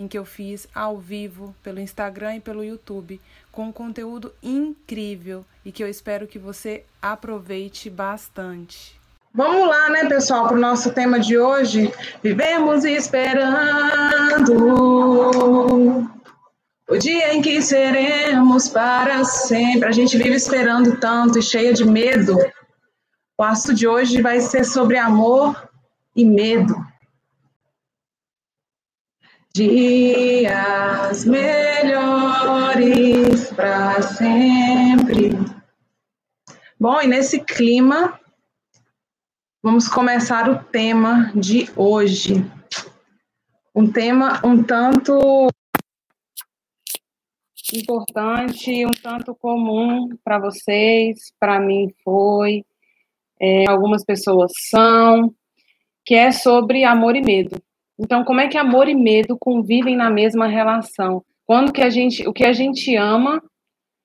em que eu fiz ao vivo pelo Instagram e pelo YouTube, com um conteúdo incrível e que eu espero que você aproveite bastante. Vamos lá, né, pessoal, para o nosso tema de hoje. Vivemos esperando o dia em que seremos para sempre. A gente vive esperando tanto e cheia de medo. O assunto de hoje vai ser sobre amor e medo dias melhores para sempre. Bom, e nesse clima, vamos começar o tema de hoje. Um tema um tanto importante, um tanto comum para vocês, para mim foi, é, algumas pessoas são, que é sobre amor e medo. Então, como é que amor e medo convivem na mesma relação? Quando que a gente, o que a gente ama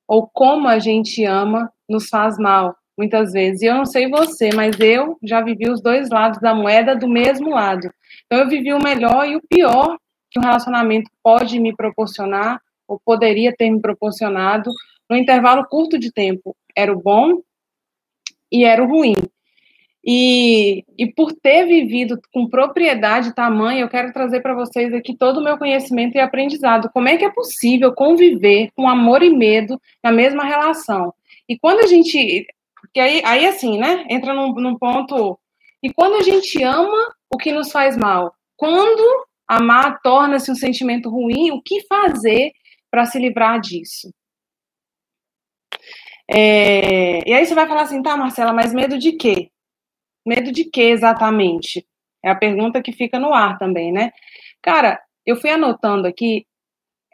ou como a gente ama nos faz mal, muitas vezes. E eu não sei você, mas eu já vivi os dois lados da moeda do mesmo lado. Então, eu vivi o melhor e o pior que um relacionamento pode me proporcionar ou poderia ter me proporcionado no intervalo curto de tempo. Era o bom e era o ruim. E, e por ter vivido com propriedade tamanha, eu quero trazer para vocês aqui todo o meu conhecimento e aprendizado. Como é que é possível conviver com amor e medo na mesma relação? E quando a gente. Porque aí, aí assim, né? Entra num, num ponto. E quando a gente ama o que nos faz mal? Quando amar torna-se um sentimento ruim, o que fazer para se livrar disso? É, e aí você vai falar assim, tá, Marcela, mas medo de quê? Medo de quê exatamente? É a pergunta que fica no ar também, né? Cara, eu fui anotando aqui,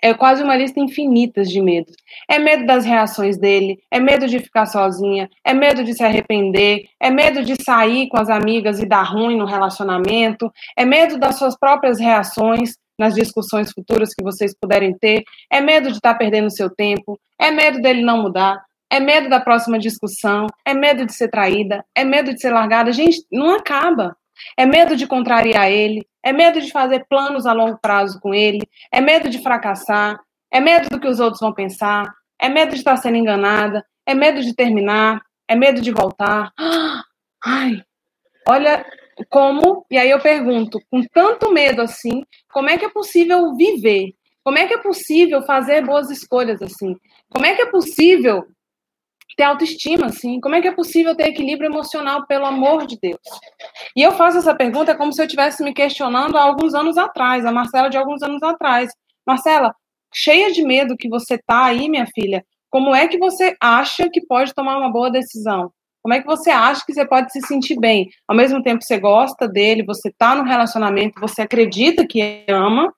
é quase uma lista infinita de medos. É medo das reações dele, é medo de ficar sozinha, é medo de se arrepender, é medo de sair com as amigas e dar ruim no relacionamento, é medo das suas próprias reações nas discussões futuras que vocês puderem ter, é medo de estar perdendo seu tempo, é medo dele não mudar, é medo da próxima discussão, é medo de ser traída, é medo de ser largada. Gente, não acaba. É medo de contrariar ele, é medo de fazer planos a longo prazo com ele, é medo de fracassar, é medo do que os outros vão pensar, é medo de estar sendo enganada, é medo de terminar, é medo de voltar. Ai, olha como, e aí eu pergunto, com tanto medo assim, como é que é possível viver? Como é que é possível fazer boas escolhas assim? Como é que é possível ter autoestima, assim? Como é que é possível ter equilíbrio emocional, pelo amor de Deus? E eu faço essa pergunta como se eu estivesse me questionando há alguns anos atrás, a Marcela de alguns anos atrás. Marcela, cheia de medo que você tá aí, minha filha, como é que você acha que pode tomar uma boa decisão? Como é que você acha que você pode se sentir bem? Ao mesmo tempo você gosta dele, você tá no relacionamento, você acredita que ama,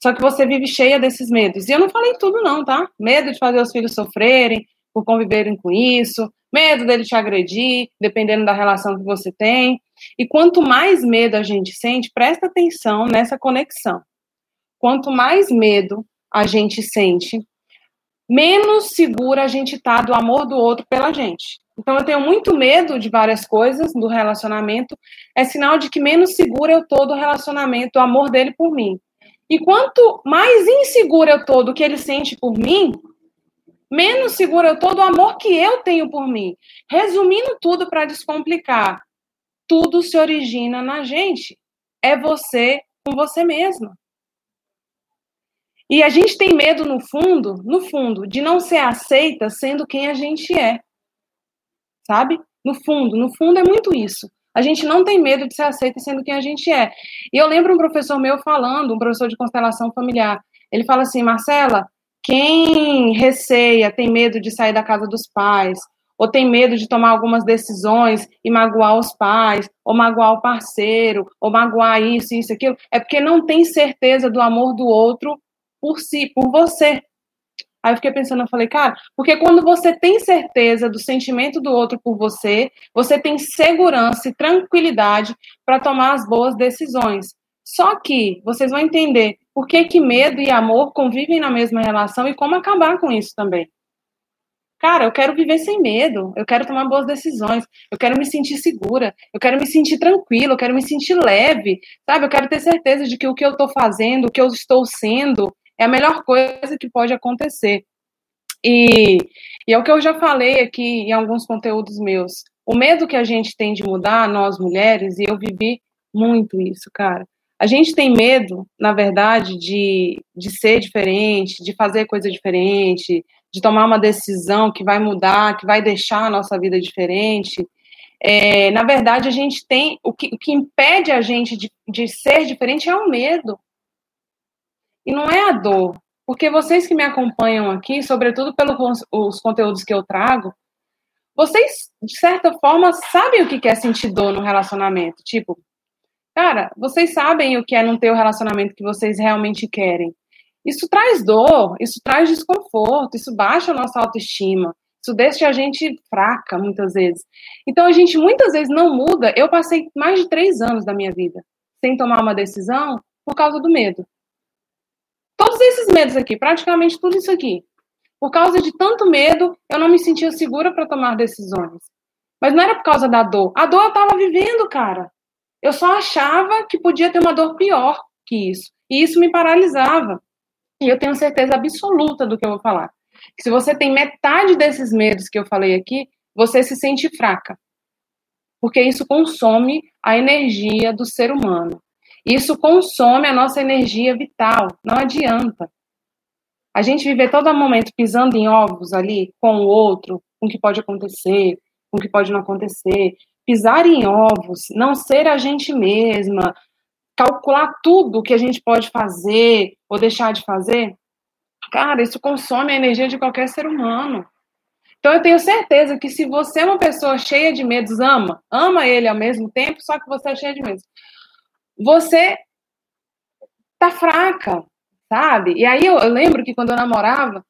só que você vive cheia desses medos. E eu não falei tudo não, tá? Medo de fazer os filhos sofrerem, por conviverem com isso, medo dele te agredir, dependendo da relação que você tem. E quanto mais medo a gente sente, presta atenção nessa conexão. Quanto mais medo a gente sente, menos segura a gente tá do amor do outro pela gente. Então eu tenho muito medo de várias coisas do relacionamento, é sinal de que menos segura eu tô do relacionamento, do amor dele por mim. E quanto mais insegura eu tô do que ele sente por mim, menos segura eu tô do amor que eu tenho por mim. Resumindo tudo para descomplicar, tudo se origina na gente. É você com você mesma. E a gente tem medo no fundo, no fundo, de não ser aceita sendo quem a gente é. Sabe? No fundo, no fundo é muito isso. A gente não tem medo de ser aceita sendo quem a gente é. E eu lembro um professor meu falando, um professor de constelação familiar. Ele fala assim: Marcela, quem receia, tem medo de sair da casa dos pais, ou tem medo de tomar algumas decisões e magoar os pais, ou magoar o parceiro, ou magoar isso, isso, aquilo, é porque não tem certeza do amor do outro por si, por você. Aí eu fiquei pensando, eu falei, cara, porque quando você tem certeza do sentimento do outro por você, você tem segurança e tranquilidade para tomar as boas decisões. Só que vocês vão entender por que, que medo e amor convivem na mesma relação e como acabar com isso também. Cara, eu quero viver sem medo, eu quero tomar boas decisões, eu quero me sentir segura, eu quero me sentir tranquila, eu quero me sentir leve, sabe? Eu quero ter certeza de que o que eu estou fazendo, o que eu estou sendo, é a melhor coisa que pode acontecer. E, e é o que eu já falei aqui em alguns conteúdos meus. O medo que a gente tem de mudar, nós mulheres, e eu vivi muito isso, cara. A gente tem medo, na verdade, de, de ser diferente, de fazer coisa diferente, de tomar uma decisão que vai mudar, que vai deixar a nossa vida diferente. É, na verdade, a gente tem. O que, o que impede a gente de, de ser diferente é o medo. E não é a dor. Porque vocês que me acompanham aqui, sobretudo pelos os conteúdos que eu trago, vocês, de certa forma, sabem o que é sentir dor no relacionamento. Tipo, cara, vocês sabem o que é não ter o relacionamento que vocês realmente querem. Isso traz dor, isso traz desconforto, isso baixa a nossa autoestima, isso deixa a gente fraca muitas vezes. Então a gente muitas vezes não muda. Eu passei mais de três anos da minha vida sem tomar uma decisão por causa do medo. Todos esses medos aqui, praticamente tudo isso aqui. Por causa de tanto medo, eu não me sentia segura para tomar decisões. Mas não era por causa da dor. A dor eu estava vivendo, cara. Eu só achava que podia ter uma dor pior que isso. E isso me paralisava. E eu tenho certeza absoluta do que eu vou falar. Se você tem metade desses medos que eu falei aqui, você se sente fraca. Porque isso consome a energia do ser humano. Isso consome a nossa energia vital, não adianta. A gente viver todo momento pisando em ovos ali com o outro, com o que pode acontecer, com o que pode não acontecer, pisar em ovos, não ser a gente mesma, calcular tudo que a gente pode fazer ou deixar de fazer, cara, isso consome a energia de qualquer ser humano. Então eu tenho certeza que se você é uma pessoa cheia de medos, ama, ama ele ao mesmo tempo, só que você é cheia de medos você tá fraca, sabe? E aí eu, eu lembro que quando eu namorava,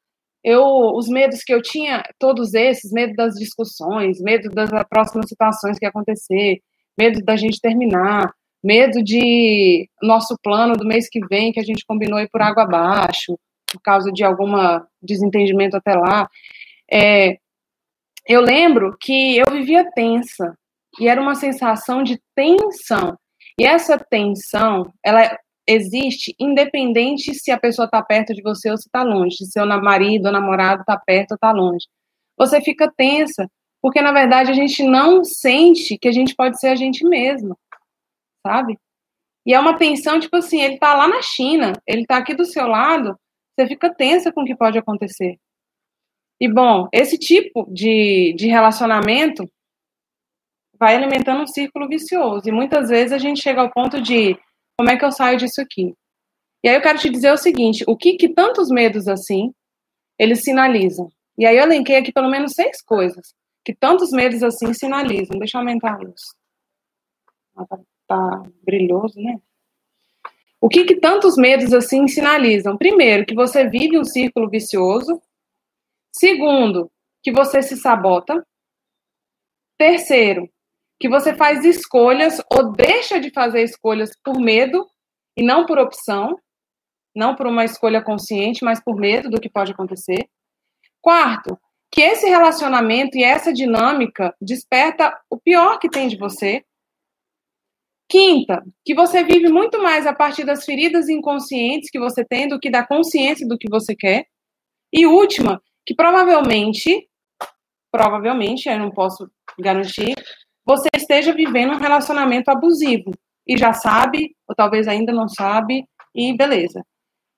eu os medos que eu tinha, todos esses, medo das discussões, medo das próximas situações que acontecer, medo da gente terminar, medo de nosso plano do mês que vem que a gente combinou ir por água abaixo, por causa de algum desentendimento até lá. É, eu lembro que eu vivia tensa e era uma sensação de tensão. E essa tensão, ela existe independente se a pessoa está perto de você ou se está longe, se seu marido ou namorado está perto ou está longe. Você fica tensa, porque na verdade a gente não sente que a gente pode ser a gente mesma, sabe? E é uma tensão, tipo assim, ele está lá na China, ele está aqui do seu lado, você fica tensa com o que pode acontecer. E bom, esse tipo de, de relacionamento vai alimentando um círculo vicioso. E muitas vezes a gente chega ao ponto de como é que eu saio disso aqui? E aí eu quero te dizer o seguinte: o que, que tantos medos assim eles sinalizam? E aí eu elenquei aqui pelo menos seis coisas que tantos medos assim sinalizam. Deixa eu aumentar a luz. Ah, tá, tá brilhoso, né? O que, que tantos medos assim sinalizam? Primeiro, que você vive um círculo vicioso. Segundo, que você se sabota. Terceiro, que você faz escolhas ou deixa de fazer escolhas por medo e não por opção, não por uma escolha consciente, mas por medo do que pode acontecer. Quarto, que esse relacionamento e essa dinâmica desperta o pior que tem de você. Quinta, que você vive muito mais a partir das feridas inconscientes que você tem do que da consciência do que você quer. E última, que provavelmente, provavelmente, eu não posso garantir, você esteja vivendo um relacionamento abusivo e já sabe, ou talvez ainda não sabe, e beleza.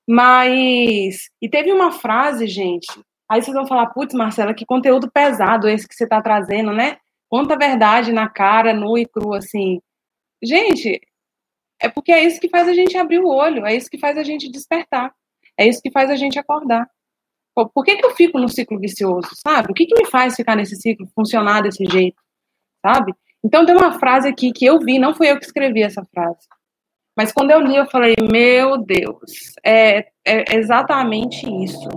Mas, e teve uma frase, gente, aí vocês vão falar, putz, Marcela, que conteúdo pesado esse que você está trazendo, né? Quanta verdade na cara, nu e cru, assim. Gente, é porque é isso que faz a gente abrir o olho, é isso que faz a gente despertar, é isso que faz a gente acordar. Por que, que eu fico no ciclo vicioso, sabe? O que, que me faz ficar nesse ciclo, funcionar desse jeito? Sabe? Então tem uma frase aqui que eu vi, não fui eu que escrevi essa frase. Mas quando eu li, eu falei, meu Deus, é, é exatamente isso.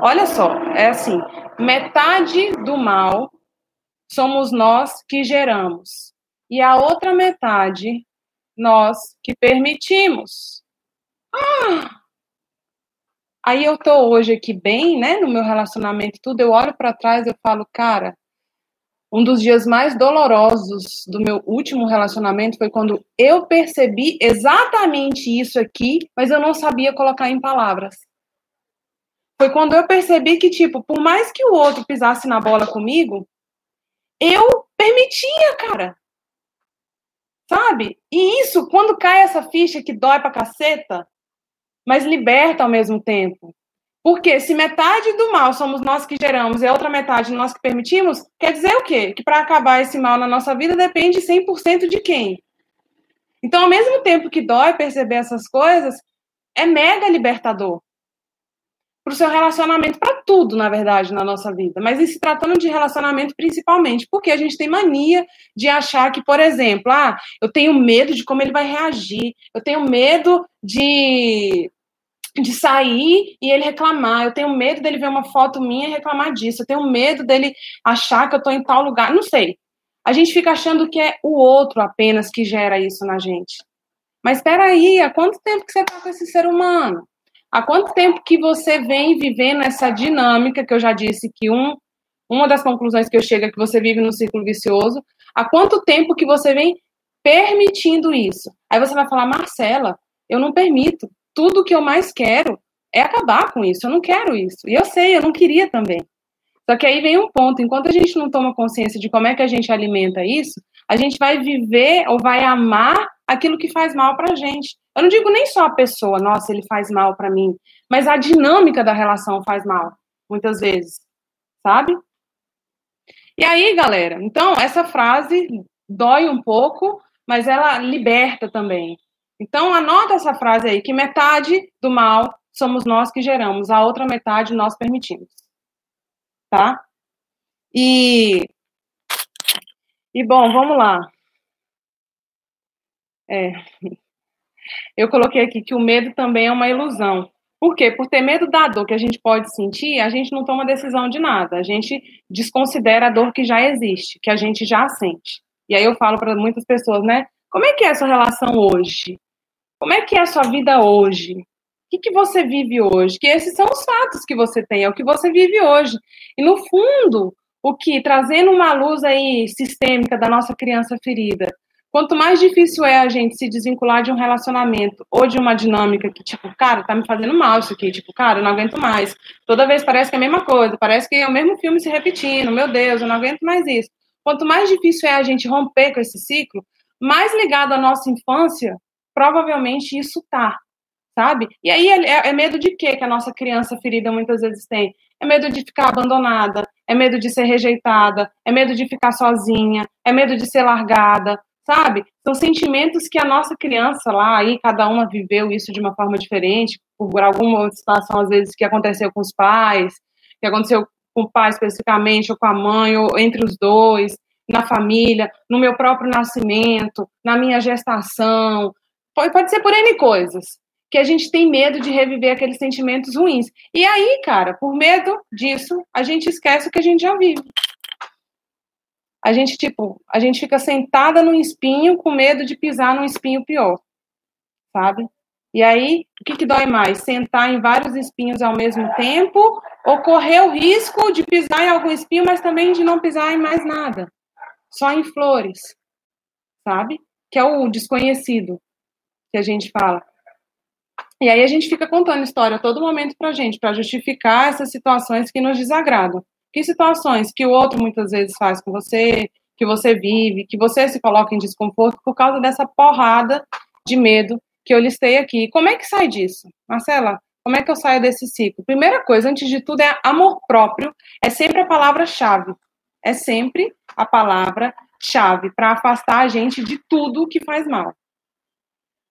olha só, é assim, metade do mal somos nós que geramos. E a outra metade, nós que permitimos. Ah! Aí eu tô hoje aqui bem, né, no meu relacionamento, tudo, eu olho para trás, eu falo, cara, um dos dias mais dolorosos do meu último relacionamento foi quando eu percebi exatamente isso aqui, mas eu não sabia colocar em palavras. Foi quando eu percebi que, tipo, por mais que o outro pisasse na bola comigo, eu permitia, cara. Sabe? E isso, quando cai essa ficha que dói pra caceta, mas liberta ao mesmo tempo. Porque se metade do mal somos nós que geramos e a outra metade nós que permitimos, quer dizer o quê? Que para acabar esse mal na nossa vida depende 100% de quem? Então, ao mesmo tempo que dói perceber essas coisas, é mega libertador. Para o seu relacionamento, para tudo, na verdade, na nossa vida. Mas em se tratando de relacionamento, principalmente, porque a gente tem mania de achar que, por exemplo, ah, eu tenho medo de como ele vai reagir, eu tenho medo de de sair e ele reclamar. Eu tenho medo dele ver uma foto minha e reclamar disso. Eu tenho medo dele achar que eu estou em tal lugar. Não sei. A gente fica achando que é o outro apenas que gera isso na gente. Mas espera aí, há quanto tempo que você está com esse ser humano? Há quanto tempo que você vem vivendo essa dinâmica que eu já disse que um, uma das conclusões que eu chego é que você vive no ciclo vicioso? Há quanto tempo que você vem permitindo isso? Aí você vai falar, Marcela, eu não permito tudo que eu mais quero é acabar com isso. Eu não quero isso. E eu sei, eu não queria também. Só que aí vem um ponto: enquanto a gente não toma consciência de como é que a gente alimenta isso, a gente vai viver ou vai amar aquilo que faz mal para a gente. Eu não digo nem só a pessoa, nossa, ele faz mal para mim, mas a dinâmica da relação faz mal, muitas vezes, sabe? E aí, galera, então, essa frase dói um pouco, mas ela liberta também. Então, anota essa frase aí, que metade do mal somos nós que geramos, a outra metade nós permitimos. Tá? E, e bom, vamos lá. É, eu coloquei aqui que o medo também é uma ilusão. Por quê? Por ter medo da dor que a gente pode sentir, a gente não toma decisão de nada. A gente desconsidera a dor que já existe, que a gente já sente. E aí eu falo para muitas pessoas, né? Como é que é a sua relação hoje? Como é que é a sua vida hoje? O que, que você vive hoje? Que esses são os fatos que você tem, é o que você vive hoje. E no fundo, o que trazendo uma luz aí sistêmica da nossa criança ferida, quanto mais difícil é a gente se desvincular de um relacionamento ou de uma dinâmica que, tipo, cara, tá me fazendo mal isso aqui, tipo, cara, eu não aguento mais. Toda vez parece que é a mesma coisa, parece que é o mesmo filme se repetindo, meu Deus, eu não aguento mais isso. Quanto mais difícil é a gente romper com esse ciclo, mais ligado à nossa infância provavelmente isso tá, sabe? E aí é, é, medo de quê que a nossa criança ferida muitas vezes tem? É medo de ficar abandonada, é medo de ser rejeitada, é medo de ficar sozinha, é medo de ser largada, sabe? São sentimentos que a nossa criança lá, aí cada uma viveu isso de uma forma diferente, por alguma situação, às vezes, que aconteceu com os pais, que aconteceu com o pai especificamente, ou com a mãe, ou entre os dois, na família, no meu próprio nascimento, na minha gestação, Pode, ser por N coisas. Que a gente tem medo de reviver aqueles sentimentos ruins. E aí, cara, por medo disso, a gente esquece o que a gente já vive. A gente, tipo, a gente fica sentada num espinho com medo de pisar num espinho pior. Sabe? E aí, o que, que dói mais? Sentar em vários espinhos ao mesmo tempo ou correr o risco de pisar em algum espinho, mas também de não pisar em mais nada? Só em flores. Sabe? Que é o desconhecido que a gente fala. E aí a gente fica contando história a todo momento pra gente, para justificar essas situações que nos desagradam. Que situações que o outro muitas vezes faz com você, que você vive, que você se coloca em desconforto por causa dessa porrada de medo que eu listei aqui. Como é que sai disso? Marcela, como é que eu saio desse ciclo? Primeira coisa, antes de tudo, é amor próprio. É sempre a palavra-chave. É sempre a palavra-chave para afastar a gente de tudo que faz mal.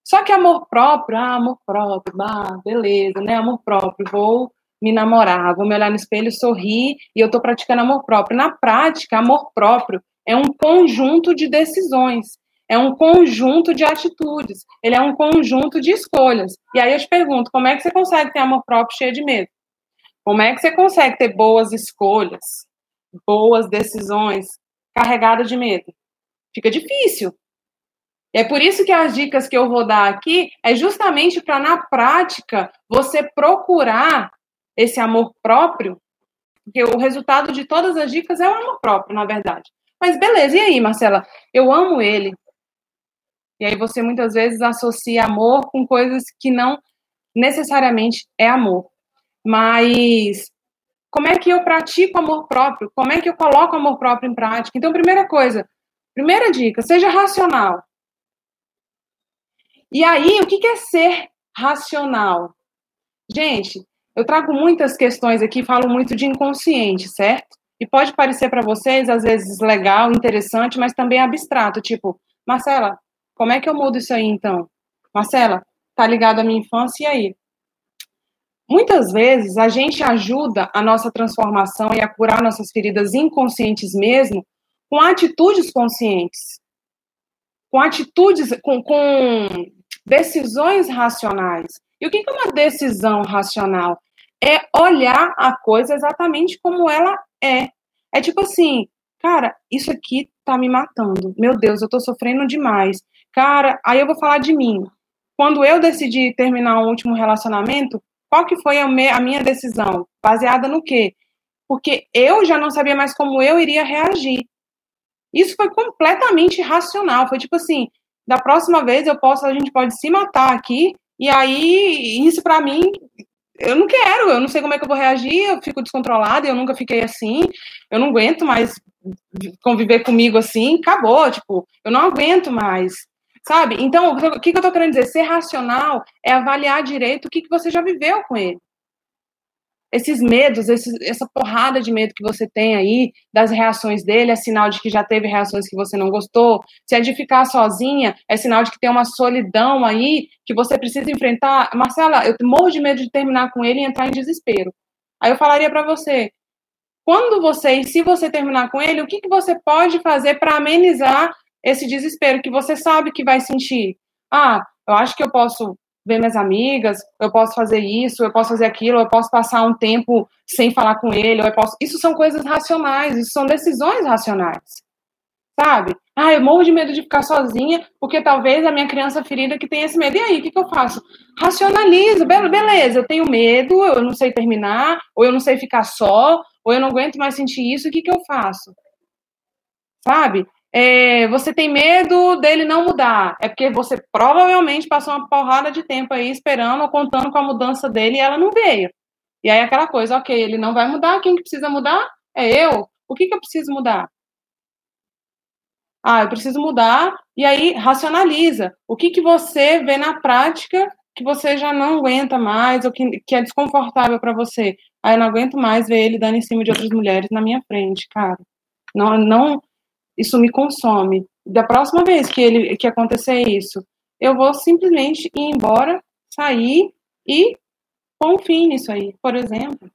Só que amor próprio, ah, amor próprio, bah, beleza, né? Amor próprio, vou me namorar, vou me olhar no espelho, sorrir e eu estou praticando amor próprio. Na prática, amor próprio é um conjunto de decisões, é um conjunto de atitudes, ele é um conjunto de escolhas. E aí eu te pergunto, como é que você consegue ter amor próprio cheio de medo? Como é que você consegue ter boas escolhas, boas decisões carregadas de medo? Fica difícil. É por isso que as dicas que eu vou dar aqui é justamente para, na prática, você procurar esse amor próprio, porque o resultado de todas as dicas é o amor próprio, na verdade. Mas beleza, e aí, Marcela? Eu amo ele. E aí você muitas vezes associa amor com coisas que não necessariamente é amor. Mas como é que eu pratico amor próprio? Como é que eu coloco amor próprio em prática? Então, primeira coisa, primeira dica, seja racional. E aí, o que é ser racional? Gente, eu trago muitas questões aqui, falo muito de inconsciente, certo? E pode parecer para vocês, às vezes, legal, interessante, mas também abstrato. Tipo, Marcela, como é que eu mudo isso aí então? Marcela, tá ligado à minha infância e aí? Muitas vezes a gente ajuda a nossa transformação e a curar nossas feridas inconscientes mesmo com atitudes conscientes, com atitudes, com, com decisões racionais. E o que é uma decisão racional? É olhar a coisa exatamente como ela é. É tipo assim, cara, isso aqui tá me matando. Meu Deus, eu tô sofrendo demais. Cara, aí eu vou falar de mim. Quando eu decidi terminar o último relacionamento, qual que foi a, minha decisão? Baseada no quê? Porque eu já não sabia mais como eu iria reagir. Isso foi completamente racional. Foi tipo assim, da próxima vez eu posso, a gente pode se matar aqui, e aí isso para mim eu não quero, eu não sei como é que eu vou reagir, eu fico descontrolada, eu nunca fiquei assim, eu não aguento mais conviver comigo assim, acabou, tipo, eu não aguento mais, sabe? Então, o que, que eu tô querendo dizer? Ser racional é avaliar direito o que, que você já viveu com ele esses medos, esses, essa porrada de medo que você tem aí das reações dele, é sinal de que já teve reações que você não gostou. Se é de ficar sozinha, é sinal de que tem uma solidão aí que você precisa enfrentar. Marcela, eu morro de medo de terminar com ele e entrar em desespero. Aí eu falaria para você, quando você e se você terminar com ele, o que, que você pode fazer para amenizar esse desespero que você sabe que vai sentir? Ah, eu acho que eu posso ver minhas amigas, eu posso fazer isso, eu posso fazer aquilo, eu posso passar um tempo sem falar com ele, eu posso. Isso são coisas racionais, isso são decisões racionais. Sabe? Ah, eu morro de medo de ficar sozinha, porque talvez a minha criança ferida que tem esse medo. E aí, o que, que eu faço? Racionalizo, beleza, eu tenho medo, eu não sei terminar, ou eu não sei ficar só, ou eu não aguento mais sentir isso, o que, que eu faço? Sabe? É, você tem medo dele não mudar. É porque você provavelmente passou uma porrada de tempo aí esperando ou contando com a mudança dele e ela não veio. E aí aquela coisa, ok, ele não vai mudar, quem que precisa mudar? É eu. O que, que eu preciso mudar? Ah, eu preciso mudar, e aí racionaliza. O que, que você vê na prática que você já não aguenta mais, ou que, que é desconfortável para você? Ah, eu não aguento mais ver ele dando em cima de outras mulheres na minha frente, cara. Não, não, isso me consome. Da próxima vez que ele que acontecer isso, eu vou simplesmente ir embora, sair e pôr um fim nisso aí, por exemplo.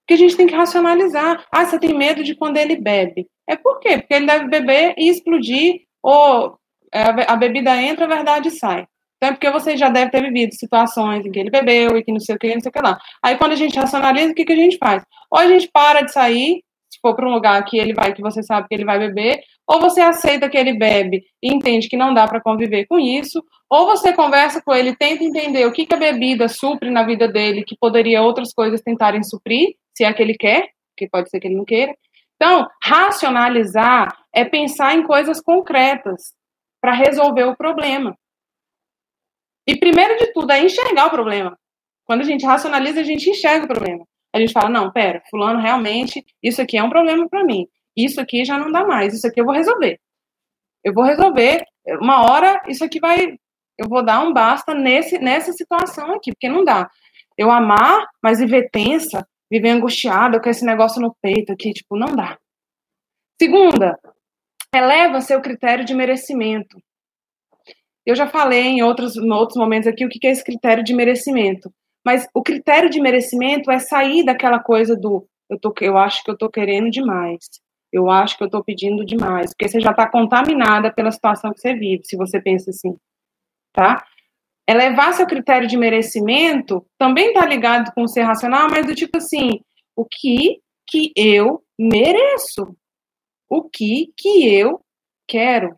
Porque a gente tem que racionalizar. Ah, você tem medo de quando ele bebe. É por quê? Porque ele deve beber e explodir, ou é, a bebida entra, a verdade sai. Então é porque você já deve ter vivido situações em que ele bebeu e que não sei o que, não sei o que lá. Aí quando a gente racionaliza, o que, que a gente faz? Ou a gente para de sair for para um lugar que ele vai, que você sabe que ele vai beber, ou você aceita que ele bebe e entende que não dá para conviver com isso, ou você conversa com ele, tenta entender o que, que a bebida supre na vida dele, que poderia outras coisas tentarem suprir, se é que ele quer, que pode ser que ele não queira. Então, racionalizar é pensar em coisas concretas para resolver o problema. E primeiro de tudo é enxergar o problema. Quando a gente racionaliza, a gente enxerga o problema a gente fala, não, pera, fulano realmente, isso aqui é um problema para mim. Isso aqui já não dá mais, isso aqui eu vou resolver. Eu vou resolver, uma hora isso aqui vai, eu vou dar um basta nesse, nessa situação aqui, porque não dá. Eu amar, mas viver tensa, viver angustiada com esse negócio no peito aqui, tipo, não dá. Segunda, eleva seu critério de merecimento. Eu já falei em outros, em outros momentos aqui o que é esse critério de merecimento. Mas o critério de merecimento é sair daquela coisa do eu, tô, eu acho que eu estou querendo demais, eu acho que eu estou pedindo demais, porque você já está contaminada pela situação que você vive, se você pensa assim, tá? elevar seu critério de merecimento também está ligado com ser racional, mas do tipo assim, o que que eu mereço? O que que eu quero?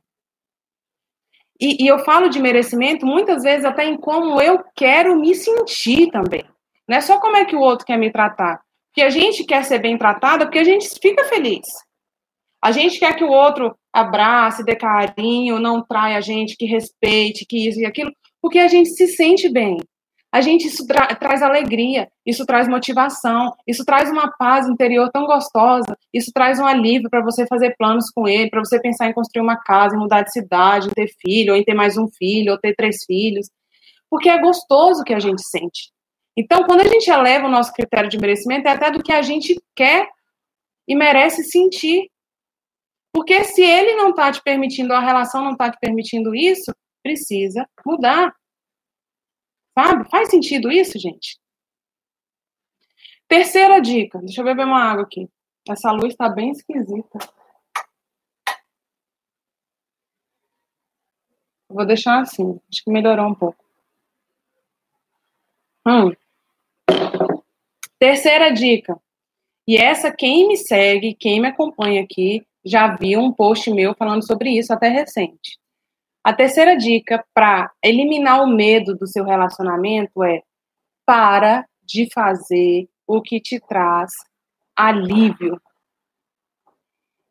E, e, eu falo de merecimento muitas vezes até em como eu quero me sentir também. Não é só como é que o outro quer me tratar. Porque a gente quer ser bem tratada porque a gente fica feliz. A gente quer que o outro abrace, dê carinho, não traia a gente, que respeite, que isso e aquilo, porque a gente se sente bem. A gente isso tra traz alegria, isso traz motivação, isso traz uma paz interior tão gostosa, isso traz um alívio para você fazer planos com ele, para você pensar em construir uma casa, em mudar de cidade, em ter filho, ou em ter mais um filho, ou ter três filhos, porque é gostoso o que a gente sente. Então, quando a gente eleva o nosso critério de merecimento, é até do que a gente quer e merece sentir. Porque se ele não está te permitindo, a relação não está te permitindo isso, precisa mudar. Sabe? Faz sentido isso, gente? Terceira dica. Deixa eu beber uma água aqui. Essa luz está bem esquisita. Vou deixar assim. Acho que melhorou um pouco. Hum. Terceira dica. E essa, quem me segue, quem me acompanha aqui, já viu um post meu falando sobre isso, até recente. A terceira dica para eliminar o medo do seu relacionamento é para de fazer o que te traz alívio.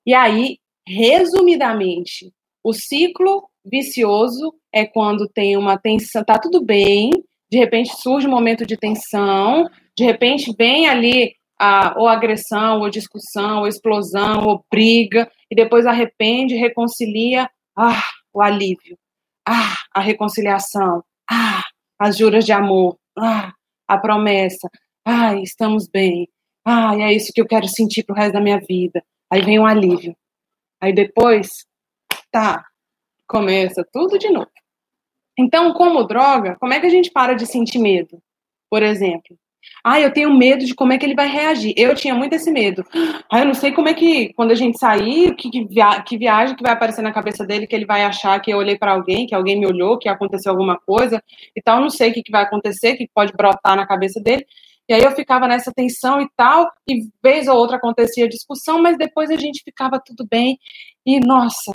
E aí, resumidamente, o ciclo vicioso é quando tem uma tensão, tá tudo bem, de repente surge um momento de tensão, de repente vem ali a, ou agressão, ou discussão, ou explosão, ou briga, e depois arrepende, reconcilia. Ah, o alívio, ah, a reconciliação, ah, as juras de amor, ah, a promessa, ah, estamos bem, ah, é isso que eu quero sentir pro resto da minha vida. Aí vem um alívio. Aí depois, tá, começa tudo de novo. Então, como droga, como é que a gente para de sentir medo? Por exemplo, ah, eu tenho medo de como é que ele vai reagir. Eu tinha muito esse medo. Ah, eu não sei como é que, quando a gente sair, que, que, via que viagem que vai aparecer na cabeça dele, que ele vai achar que eu olhei para alguém, que alguém me olhou, que aconteceu alguma coisa e tal. Eu não sei o que, que vai acontecer, que pode brotar na cabeça dele. E aí eu ficava nessa tensão e tal, e vez ou outra acontecia discussão, mas depois a gente ficava tudo bem. E, nossa,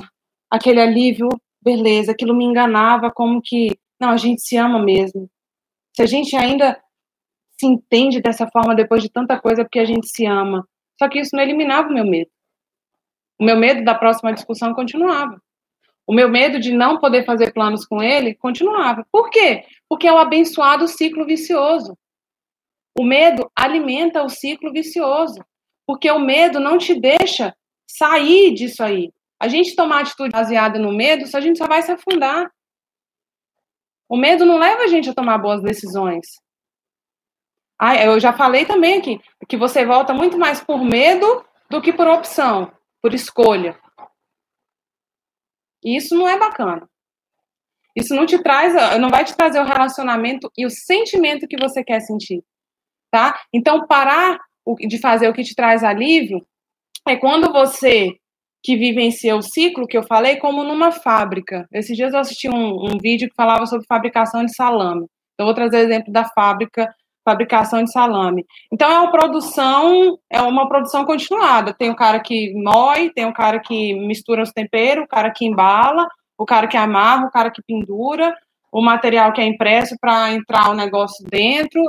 aquele alívio, beleza, aquilo me enganava como que, não, a gente se ama mesmo. Se a gente ainda se entende dessa forma depois de tanta coisa porque a gente se ama. Só que isso não eliminava o meu medo. O meu medo da próxima discussão continuava. O meu medo de não poder fazer planos com ele continuava. Por quê? Porque é o abençoado ciclo vicioso. O medo alimenta o ciclo vicioso. Porque o medo não te deixa sair disso aí. A gente tomar atitude baseada no medo, a gente só vai se afundar. O medo não leva a gente a tomar boas decisões. Ah, eu já falei também aqui que você volta muito mais por medo do que por opção, por escolha. E isso não é bacana. Isso não te traz, não vai te trazer o relacionamento e o sentimento que você quer sentir, tá? Então parar de fazer o que te traz alívio é quando você que vivencia o ciclo que eu falei como numa fábrica. Esses dias eu assisti um, um vídeo que falava sobre fabricação de salame. Então, vou trazer exemplo da fábrica fabricação de salame. Então é uma produção, é uma produção continuada. Tem o cara que moe, tem o cara que mistura os temperos, o cara que embala, o cara que amarra, o cara que pendura, o material que é impresso para entrar o negócio dentro.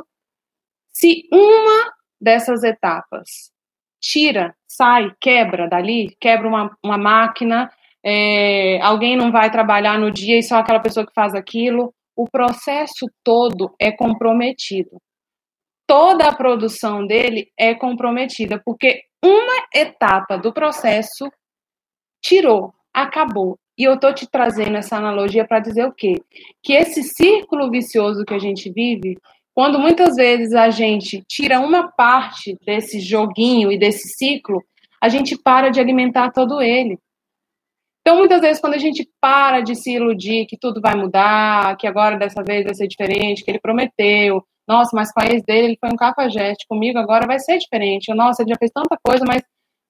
Se uma dessas etapas tira, sai, quebra dali, quebra uma, uma máquina, é, alguém não vai trabalhar no dia e só aquela pessoa que faz aquilo, o processo todo é comprometido toda a produção dele é comprometida, porque uma etapa do processo tirou, acabou. E eu estou te trazendo essa analogia para dizer o quê? Que esse círculo vicioso que a gente vive, quando muitas vezes a gente tira uma parte desse joguinho e desse ciclo, a gente para de alimentar todo ele. Então, muitas vezes, quando a gente para de se iludir que tudo vai mudar, que agora dessa vez vai ser diferente, que ele prometeu, nossa, mas a ex dele ele foi um cafajeste, comigo agora vai ser diferente. nossa, ele já fez tanta coisa, mas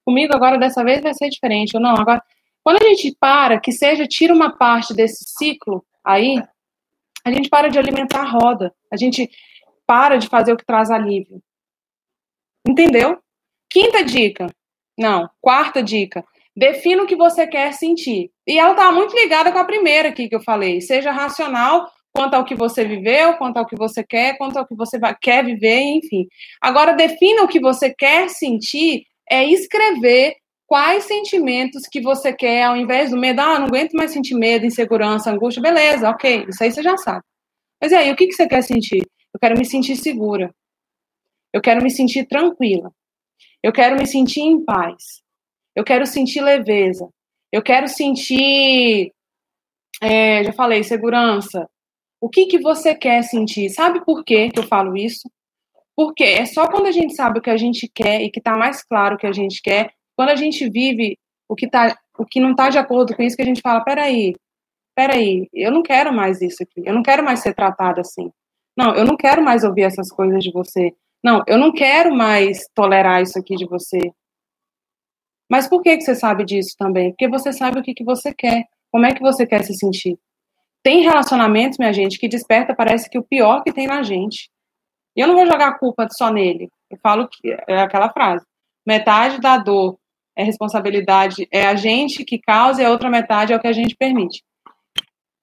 comigo agora dessa vez vai ser diferente. não, agora. Quando a gente para, que seja, tira uma parte desse ciclo aí, A gente para de alimentar a roda. A gente para de fazer o que traz alívio. Entendeu? Quinta dica. Não, quarta dica. Defina o que você quer sentir. E ela está muito ligada com a primeira aqui que eu falei. Seja racional quanto ao que você viveu, quanto ao que você quer, quanto ao que você vai, quer viver, enfim. Agora, defina o que você quer sentir, é escrever quais sentimentos que você quer, ao invés do medo, ah, não aguento mais sentir medo, insegurança, angústia, beleza, ok, isso aí você já sabe. Mas e aí, o que, que você quer sentir? Eu quero me sentir segura. Eu quero me sentir tranquila. Eu quero me sentir em paz. Eu quero sentir leveza. Eu quero sentir, é, já falei, segurança. O que, que você quer sentir? Sabe por quê que eu falo isso? Porque é só quando a gente sabe o que a gente quer e que está mais claro o que a gente quer, quando a gente vive o que, tá, o que não está de acordo com isso, que a gente fala, peraí, peraí, eu não quero mais isso aqui, eu não quero mais ser tratada assim. Não, eu não quero mais ouvir essas coisas de você. Não, eu não quero mais tolerar isso aqui de você. Mas por que, que você sabe disso também? Porque você sabe o que, que você quer. Como é que você quer se sentir? Tem relacionamentos, minha gente, que desperta, parece que o pior que tem na gente. E eu não vou jogar a culpa só nele. Eu falo que é aquela frase. Metade da dor é responsabilidade, é a gente que causa e a outra metade é o que a gente permite.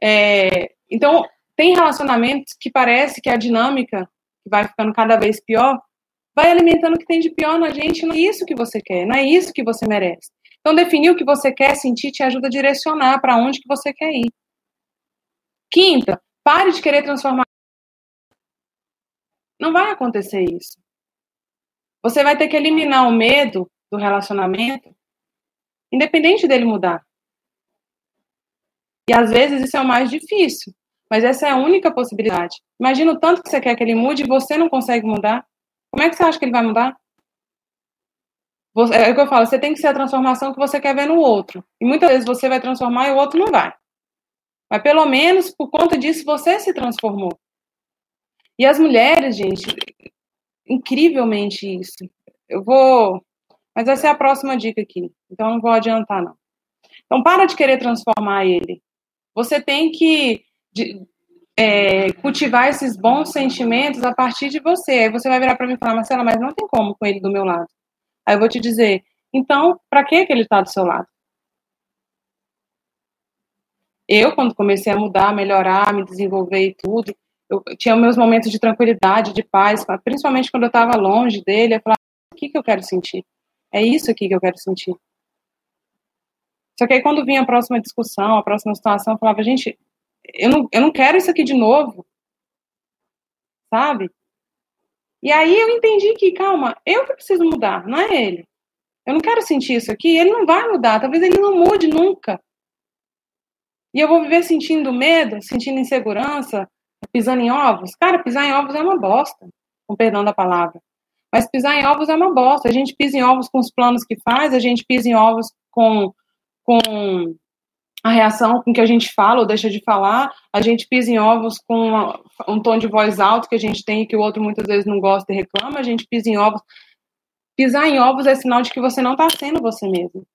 É, então, tem relacionamentos que parece que a dinâmica que vai ficando cada vez pior vai alimentando o que tem de pior na gente. Não é isso que você quer, não é isso que você merece. Então, definir o que você quer sentir te ajuda a direcionar para onde que você quer ir. Quinta, pare de querer transformar. Não vai acontecer isso. Você vai ter que eliminar o medo do relacionamento, independente dele mudar. E às vezes isso é o mais difícil, mas essa é a única possibilidade. Imagina o tanto que você quer que ele mude e você não consegue mudar. Como é que você acha que ele vai mudar? É o que eu falo, você tem que ser a transformação que você quer ver no outro. E muitas vezes você vai transformar e o outro não vai. Mas pelo menos por conta disso você se transformou. E as mulheres, gente, incrivelmente isso. Eu vou. Mas essa é a próxima dica aqui. Então não vou adiantar, não. Então para de querer transformar ele. Você tem que de, é, cultivar esses bons sentimentos a partir de você. Aí você vai virar para mim e falar, Marcela, mas não tem como com ele do meu lado. Aí eu vou te dizer, então, para que ele está do seu lado? Eu, quando comecei a mudar, melhorar, me desenvolver e tudo, eu tinha meus momentos de tranquilidade, de paz, principalmente quando eu estava longe dele, eu falava, o que, que eu quero sentir? É isso aqui que eu quero sentir. Só que aí quando vinha a próxima discussão, a próxima situação, eu falava, gente, eu não, eu não quero isso aqui de novo. Sabe? E aí eu entendi que, calma, eu que preciso mudar, não é ele. Eu não quero sentir isso aqui, ele não vai mudar, talvez ele não mude nunca. E eu vou viver sentindo medo, sentindo insegurança, pisando em ovos. Cara, pisar em ovos é uma bosta, com perdão da palavra. Mas pisar em ovos é uma bosta. A gente pisa em ovos com os planos que faz, a gente pisa em ovos com, com a reação com que a gente fala ou deixa de falar, a gente pisa em ovos com um tom de voz alto que a gente tem e que o outro muitas vezes não gosta e reclama, a gente pisa em ovos. Pisar em ovos é sinal de que você não está sendo você mesmo.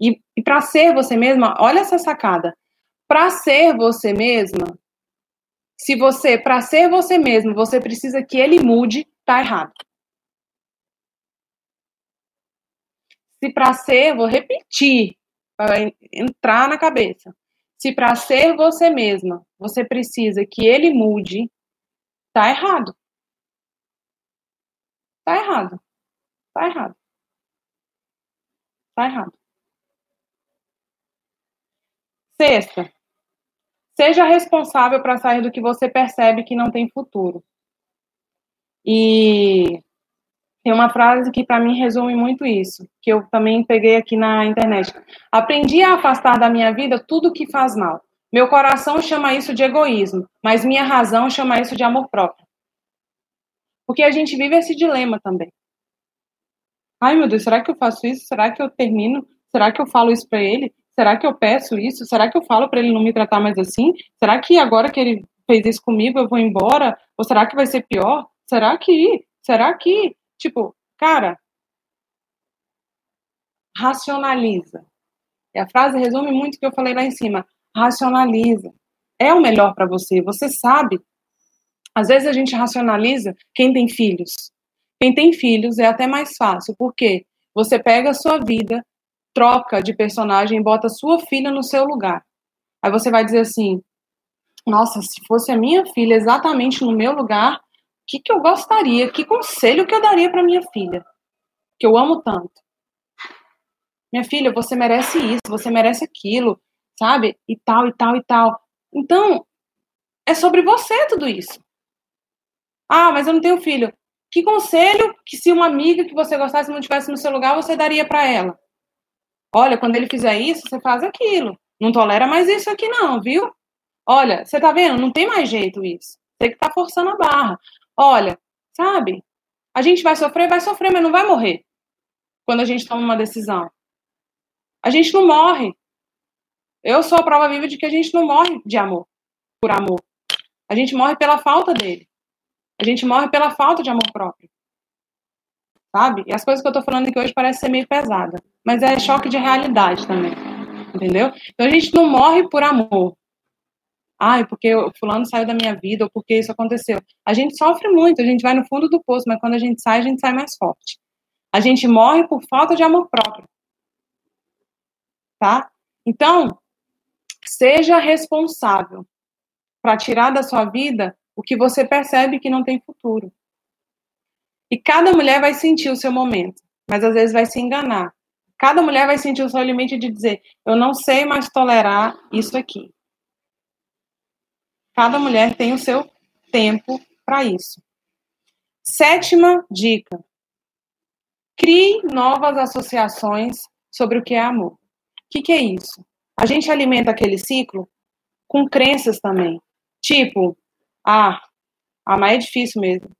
E, e para ser você mesma, olha essa sacada. Para ser você mesma, se você, para ser você mesmo, você precisa que ele mude, tá errado. Se para ser, vou repetir, para entrar na cabeça. Se para ser você mesma, você precisa que ele mude, tá errado. Tá errado. Tá errado. Tá errado. Sexta. Seja responsável para sair do que você percebe que não tem futuro. E tem uma frase que para mim resume muito isso, que eu também peguei aqui na internet. Aprendi a afastar da minha vida tudo que faz mal. Meu coração chama isso de egoísmo, mas minha razão chama isso de amor próprio. Porque a gente vive esse dilema também. Ai, meu Deus, será que eu faço isso? Será que eu termino? Será que eu falo isso para ele? Será que eu peço isso? Será que eu falo para ele não me tratar mais assim? Será que agora que ele fez isso comigo eu vou embora? Ou será que vai ser pior? Será que? Será que? Tipo, cara, racionaliza. E a frase resume muito o que eu falei lá em cima. Racionaliza. é o melhor para você, você sabe. Às vezes a gente racionaliza quem tem filhos. Quem tem filhos é até mais fácil, porque você pega a sua vida, troca de personagem e bota sua filha no seu lugar. Aí você vai dizer assim: nossa, se fosse a minha filha exatamente no meu lugar, o que, que eu gostaria? Que conselho que eu daria para minha filha? Que eu amo tanto. Minha filha, você merece isso, você merece aquilo, sabe? E tal, e tal, e tal. Então, é sobre você tudo isso. Ah, mas eu não tenho filho. Que conselho que se uma amiga que você gostasse não tivesse no seu lugar, você daria para ela? Olha, quando ele fizer isso, você faz aquilo. Não tolera mais isso aqui não, viu? Olha, você tá vendo? Não tem mais jeito isso. Você que tá forçando a barra. Olha, sabe? A gente vai sofrer, vai sofrer, mas não vai morrer. Quando a gente toma uma decisão. A gente não morre. Eu sou a prova viva de que a gente não morre de amor, por amor. A gente morre pela falta dele. A gente morre pela falta de amor próprio. Sabe? E as coisas que eu tô falando aqui hoje parecem ser meio pesada, mas é choque de realidade também. Entendeu? Então a gente não morre por amor. Ai, porque o fulano saiu da minha vida, ou porque isso aconteceu. A gente sofre muito, a gente vai no fundo do poço, mas quando a gente sai, a gente sai mais forte. A gente morre por falta de amor próprio tá? Então, seja responsável para tirar da sua vida o que você percebe que não tem futuro. E cada mulher vai sentir o seu momento, mas às vezes vai se enganar. Cada mulher vai sentir o seu limite de dizer: eu não sei mais tolerar isso aqui. Cada mulher tem o seu tempo para isso. Sétima dica: crie novas associações sobre o que é amor que, que é isso? A gente alimenta aquele ciclo com crenças também. Tipo, ah, ah, mas é difícil mesmo.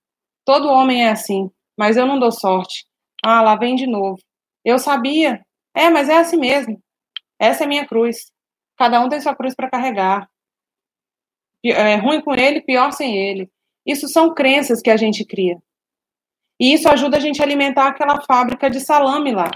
Todo homem é assim, mas eu não dou sorte. Ah, lá vem de novo. Eu sabia. É, mas é assim mesmo. Essa é minha cruz. Cada um tem sua cruz para carregar. É ruim com ele, pior sem ele. Isso são crenças que a gente cria. E isso ajuda a gente a alimentar aquela fábrica de salame lá.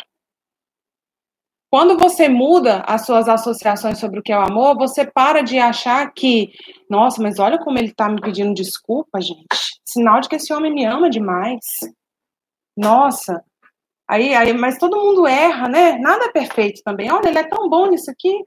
Quando você muda as suas associações sobre o que é o amor, você para de achar que, nossa, mas olha como ele está me pedindo desculpa, gente. Sinal de que esse homem me ama demais. Nossa. Aí, aí, mas todo mundo erra, né? Nada é perfeito também. Olha, ele é tão bom nisso aqui.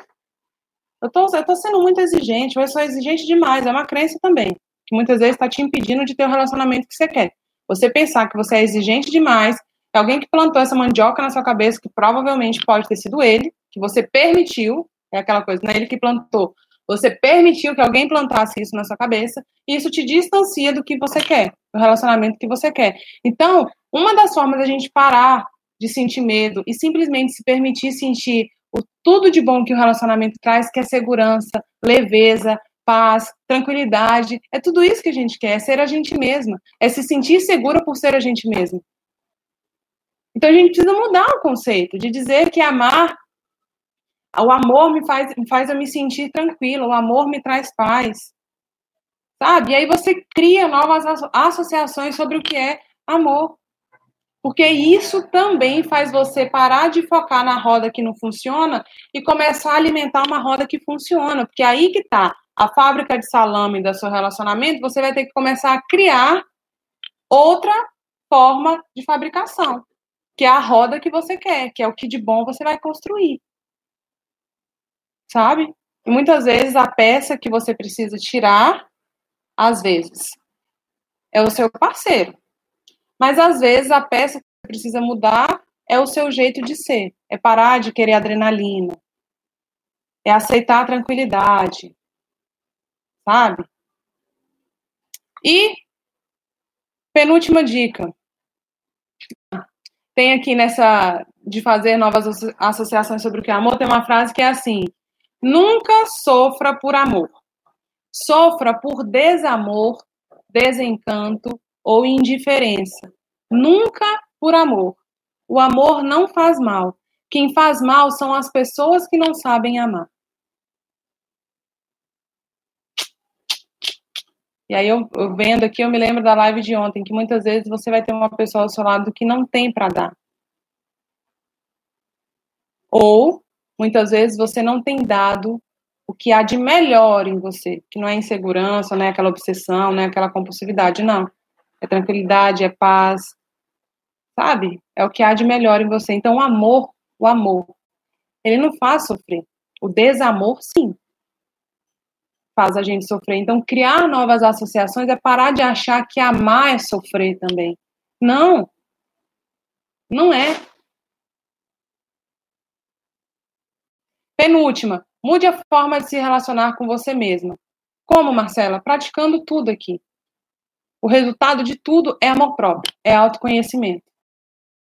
Eu tô, eu tô sendo muito exigente, eu sou exigente demais. É uma crença também, que muitas vezes está te impedindo de ter o relacionamento que você quer. Você pensar que você é exigente demais, é alguém que plantou essa mandioca na sua cabeça, que provavelmente pode ter sido ele, que você permitiu, é aquela coisa, não é ele que plantou, você permitiu que alguém plantasse isso na sua cabeça, e isso te distancia do que você quer, do relacionamento que você quer. Então, uma das formas da gente parar de sentir medo e simplesmente se permitir sentir o tudo de bom que o relacionamento traz, que é segurança, leveza, paz, tranquilidade, é tudo isso que a gente quer, é ser a gente mesma, é se sentir segura por ser a gente mesma. Então a gente precisa mudar o conceito de dizer que amar, o amor me faz, faz eu me sentir tranquila, o amor me traz paz. Sabe? E aí você cria novas associações sobre o que é amor. Porque isso também faz você parar de focar na roda que não funciona e começar a alimentar uma roda que funciona. Porque aí que tá a fábrica de salame do seu relacionamento, você vai ter que começar a criar outra forma de fabricação que é a roda que você quer, que é o que de bom você vai construir. Sabe? E muitas vezes a peça que você precisa tirar, às vezes, é o seu parceiro. Mas às vezes a peça que precisa mudar é o seu jeito de ser. É parar de querer adrenalina. É aceitar a tranquilidade. Sabe? E penúltima dica tem aqui nessa de fazer novas associações sobre o que é amor, tem uma frase que é assim: nunca sofra por amor. Sofra por desamor, desencanto ou indiferença. Nunca por amor. O amor não faz mal. Quem faz mal são as pessoas que não sabem amar. E aí eu, eu, vendo aqui, eu me lembro da live de ontem, que muitas vezes você vai ter uma pessoa ao seu lado que não tem para dar. Ou muitas vezes você não tem dado o que há de melhor em você, que não é insegurança, não é aquela obsessão, não é aquela compulsividade, não. É tranquilidade, é paz, sabe? É o que há de melhor em você. Então, o amor, o amor, ele não faz sofrer. O desamor, sim, faz a gente sofrer. Então, criar novas associações é parar de achar que amar é sofrer também. Não. Não é. Penúltima, mude a forma de se relacionar com você mesma. Como, Marcela? Praticando tudo aqui. O resultado de tudo é amor próprio, é autoconhecimento.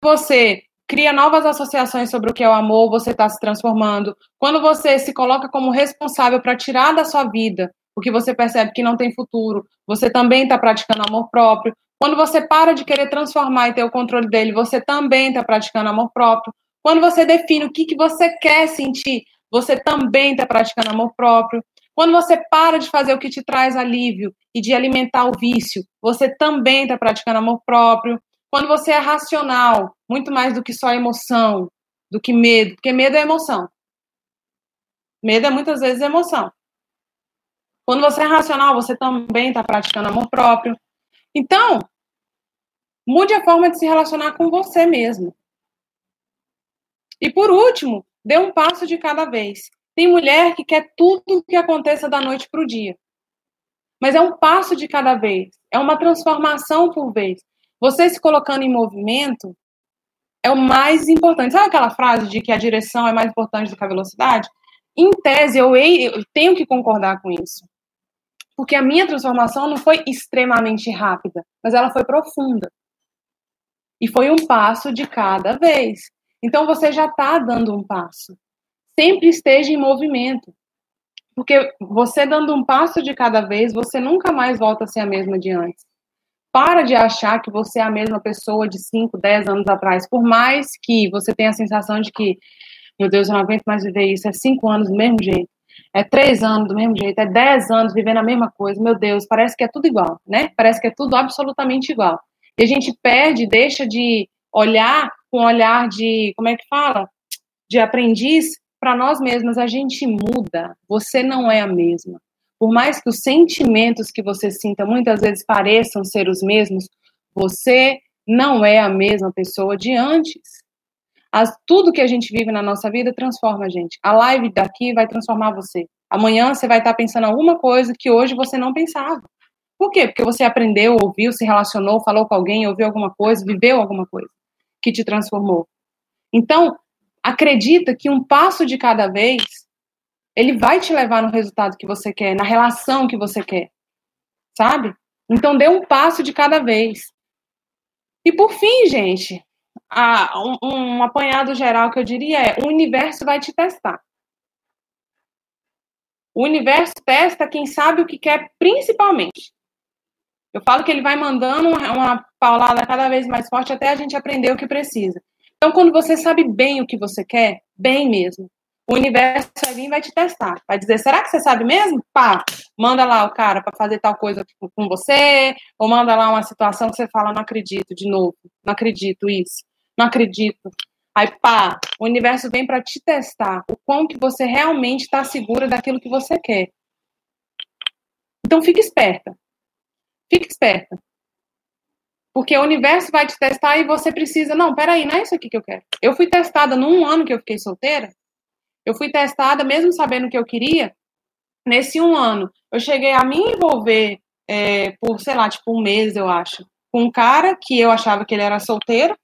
Você cria novas associações sobre o que é o amor, você está se transformando. Quando você se coloca como responsável para tirar da sua vida o que você percebe que não tem futuro, você também está praticando amor próprio. Quando você para de querer transformar e ter o controle dele, você também está praticando amor próprio. Quando você define o que, que você quer sentir, você também está praticando amor próprio. Quando você para de fazer o que te traz alívio e de alimentar o vício, você também está praticando amor próprio. Quando você é racional, muito mais do que só emoção, do que medo, porque medo é emoção. Medo é muitas vezes emoção. Quando você é racional, você também está praticando amor próprio. Então, mude a forma de se relacionar com você mesmo. E por último, dê um passo de cada vez. Tem mulher que quer tudo que aconteça da noite para o dia. Mas é um passo de cada vez. É uma transformação por vez. Você se colocando em movimento é o mais importante. Sabe aquela frase de que a direção é mais importante do que a velocidade? Em tese, eu, eu tenho que concordar com isso. Porque a minha transformação não foi extremamente rápida, mas ela foi profunda. E foi um passo de cada vez. Então você já está dando um passo. Sempre esteja em movimento. Porque você dando um passo de cada vez, você nunca mais volta a ser a mesma de antes. Para de achar que você é a mesma pessoa de 5, 10 anos atrás. Por mais que você tenha a sensação de que, meu Deus, eu não aguento mais viver isso, é 5 anos do mesmo jeito. É 3 anos do mesmo jeito, é 10 anos vivendo a mesma coisa. Meu Deus, parece que é tudo igual, né? Parece que é tudo absolutamente igual. E a gente perde, deixa de olhar com um olhar de, como é que fala? De aprendiz para nós mesmas. A gente muda. Você não é a mesma por mais que os sentimentos que você sinta muitas vezes pareçam ser os mesmos, você não é a mesma pessoa de antes. As, tudo que a gente vive na nossa vida transforma a gente. A live daqui vai transformar você. Amanhã você vai estar pensando alguma coisa que hoje você não pensava. Por quê? Porque você aprendeu, ouviu, se relacionou, falou com alguém, ouviu alguma coisa, viveu alguma coisa que te transformou. Então, acredita que um passo de cada vez ele vai te levar no resultado que você quer, na relação que você quer, sabe? Então dê um passo de cada vez. E por fim, gente, a, um, um apanhado geral que eu diria é: o universo vai te testar. O universo testa quem sabe o que quer, principalmente. Eu falo que ele vai mandando uma paulada cada vez mais forte até a gente aprender o que precisa. Então, quando você sabe bem o que você quer, bem mesmo, o universo vai vir e vai te testar. Vai dizer, será que você sabe mesmo? Pá, manda lá o cara para fazer tal coisa com você, ou manda lá uma situação que você fala, não acredito, de novo, não acredito isso, não acredito. Aí, pá, o universo vem para te testar o quão que você realmente está segura daquilo que você quer. Então, fique esperta. Fique esperta. Porque o universo vai te testar e você precisa. Não, peraí, não é isso aqui que eu quero. Eu fui testada num ano que eu fiquei solteira eu fui testada, mesmo sabendo o que eu queria, nesse um ano. Eu cheguei a me envolver é, por, sei lá, tipo um mês, eu acho, com um cara que eu achava que ele era solteiro,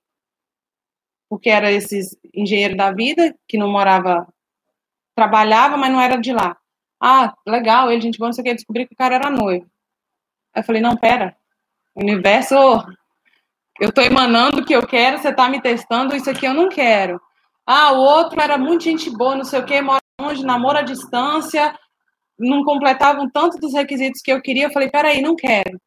porque era esses engenheiro da vida, que não morava, trabalhava, mas não era de lá. Ah, legal, ele, gente boa, não sei o que, que o cara era noivo. Aí eu falei, não, pera, universo, eu tô emanando o que eu quero, você tá me testando, isso aqui eu não quero. Ah, o outro era muito gente boa, não sei o quê, mora longe, namoro à distância, não completavam tanto dos requisitos que eu queria. Eu falei, peraí, não quero.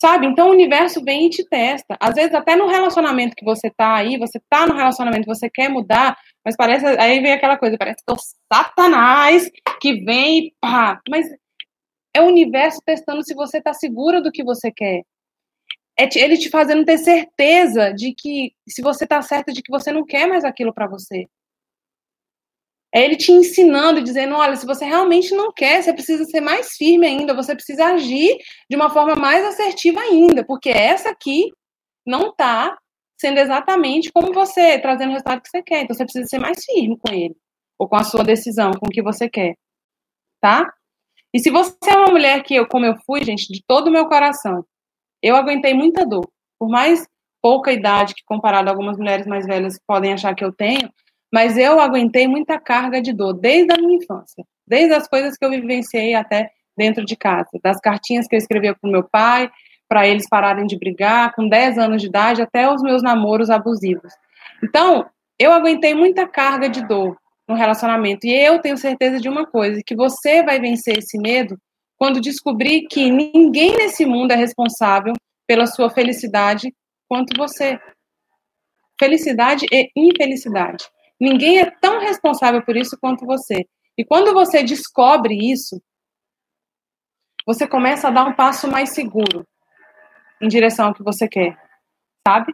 Sabe? Então o universo vem e te testa. Às vezes, até no relacionamento que você tá aí, você tá no relacionamento, você quer mudar, mas parece. Aí vem aquela coisa, parece que é o Satanás que vem e pá. Mas é o universo testando se você tá segura do que você quer é ele te fazendo ter certeza de que se você tá certa de que você não quer mais aquilo para você. É ele te ensinando e dizendo: olha, se você realmente não quer, você precisa ser mais firme ainda, você precisa agir de uma forma mais assertiva ainda, porque essa aqui não está sendo exatamente como você, trazendo o resultado que você quer. Então você precisa ser mais firme com ele, ou com a sua decisão, com o que você quer. Tá? E se você é uma mulher que eu, como eu fui, gente, de todo o meu coração, eu aguentei muita dor. Por mais pouca idade que comparado a algumas mulheres mais velhas podem achar que eu tenho, mas eu aguentei muita carga de dor desde a minha infância, desde as coisas que eu vivenciei até dentro de casa, das cartinhas que eu escrevia para o meu pai, para eles pararem de brigar, com 10 anos de idade, até os meus namoros abusivos. Então, eu aguentei muita carga de dor no relacionamento. E eu tenho certeza de uma coisa, que você vai vencer esse medo quando descobrir que ninguém nesse mundo é responsável pela sua felicidade quanto você. Felicidade e infelicidade. Ninguém é tão responsável por isso quanto você. E quando você descobre isso, você começa a dar um passo mais seguro em direção ao que você quer, sabe?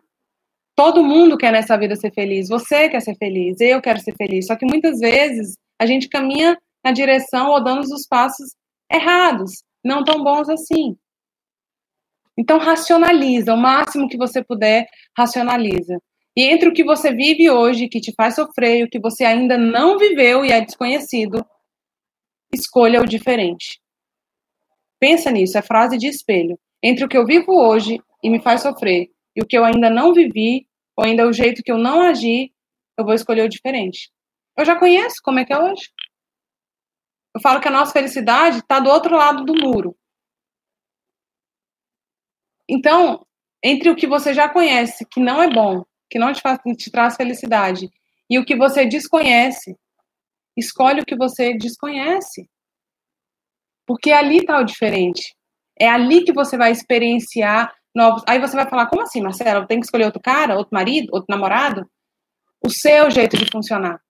Todo mundo quer nessa vida ser feliz. Você quer ser feliz, eu quero ser feliz. Só que muitas vezes a gente caminha na direção ou dando os passos errados, não tão bons assim. Então racionaliza, o máximo que você puder, racionaliza. E entre o que você vive hoje, que te faz sofrer, e o que você ainda não viveu e é desconhecido, escolha o diferente. Pensa nisso, é frase de espelho. Entre o que eu vivo hoje e me faz sofrer e o que eu ainda não vivi, ou ainda o jeito que eu não agi, eu vou escolher o diferente. Eu já conheço como é que é hoje. Eu falo que a nossa felicidade está do outro lado do muro. Então, entre o que você já conhece, que não é bom, que não te, faz, te traz felicidade, e o que você desconhece, escolhe o que você desconhece. Porque ali está o diferente. É ali que você vai experienciar novos. Aí você vai falar, como assim, Marcela? Eu tenho que escolher outro cara, outro marido, outro namorado? O seu jeito de funcionar.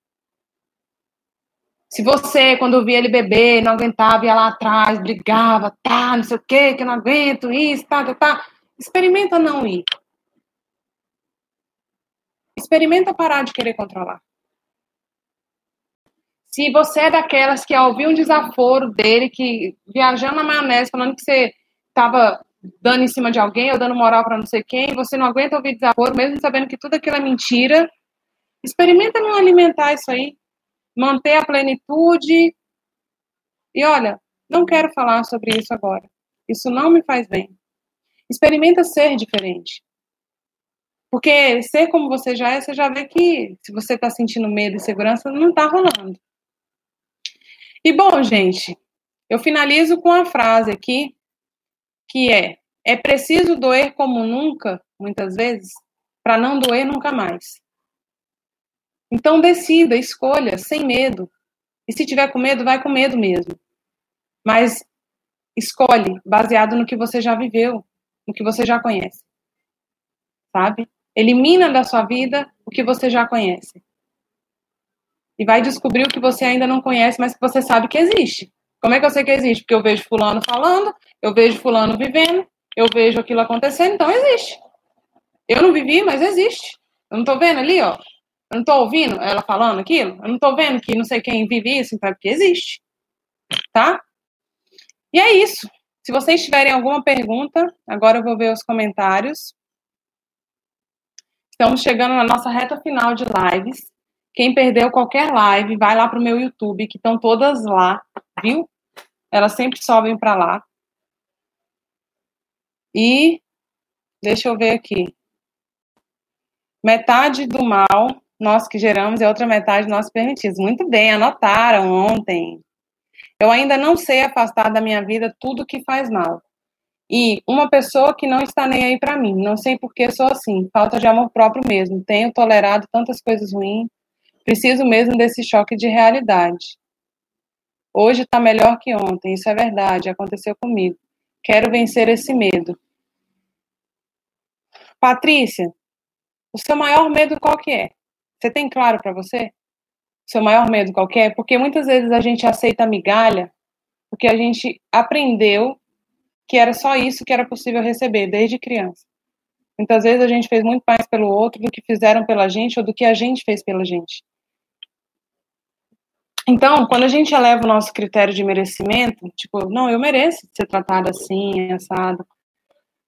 Se você, quando via ele beber, não aguentava, ia lá atrás, brigava, tá, não sei o quê, que eu não aguento, isso, tá, tá, tá. Experimenta não ir. Experimenta parar de querer controlar. Se você é daquelas que ao ouvir um desaforo dele, que viajando na maionese, falando que você estava dando em cima de alguém ou dando moral para não sei quem, você não aguenta ouvir desaforo, mesmo sabendo que tudo aquilo é mentira, experimenta não alimentar isso aí, manter a plenitude. E olha, não quero falar sobre isso agora. Isso não me faz bem. Experimenta ser diferente. Porque ser como você já é, você já vê que se você está sentindo medo e segurança, não está rolando. E bom, gente, eu finalizo com a frase aqui que é: é preciso doer como nunca, muitas vezes, para não doer nunca mais. Então decida, escolha, sem medo. E se tiver com medo, vai com medo mesmo. Mas escolhe baseado no que você já viveu, no que você já conhece. Sabe? Elimina da sua vida o que você já conhece. E vai descobrir o que você ainda não conhece, mas que você sabe que existe. Como é que eu sei que existe? Porque eu vejo fulano falando, eu vejo fulano vivendo, eu vejo aquilo acontecendo, então existe. Eu não vivi, mas existe. Eu não tô vendo ali, ó. Eu não tô ouvindo ela falando aquilo. Eu não tô vendo que não sei quem vive isso, então é porque existe. Tá? E é isso. Se vocês tiverem alguma pergunta, agora eu vou ver os comentários. Estamos chegando na nossa reta final de lives. Quem perdeu qualquer live, vai lá pro meu YouTube, que estão todas lá, viu? Elas sempre sobem para lá. E deixa eu ver aqui. Metade do mal nós que geramos e outra metade nós permitimos. Muito bem, anotaram ontem. Eu ainda não sei afastar da minha vida tudo que faz mal. E uma pessoa que não está nem aí para mim. Não sei por que sou assim. Falta de amor próprio mesmo. Tenho tolerado tantas coisas ruins. Preciso mesmo desse choque de realidade. Hoje está melhor que ontem. Isso é verdade. Aconteceu comigo. Quero vencer esse medo. Patrícia, o seu maior medo qual que é? Você tem claro para você? Seu maior medo qual que é? Porque muitas vezes a gente aceita migalha porque a gente aprendeu que era só isso que era possível receber desde criança. Muitas vezes a gente fez muito mais pelo outro do que fizeram pela gente ou do que a gente fez pela gente. Então, quando a gente eleva o nosso critério de merecimento, tipo, não, eu mereço ser tratada assim, assado,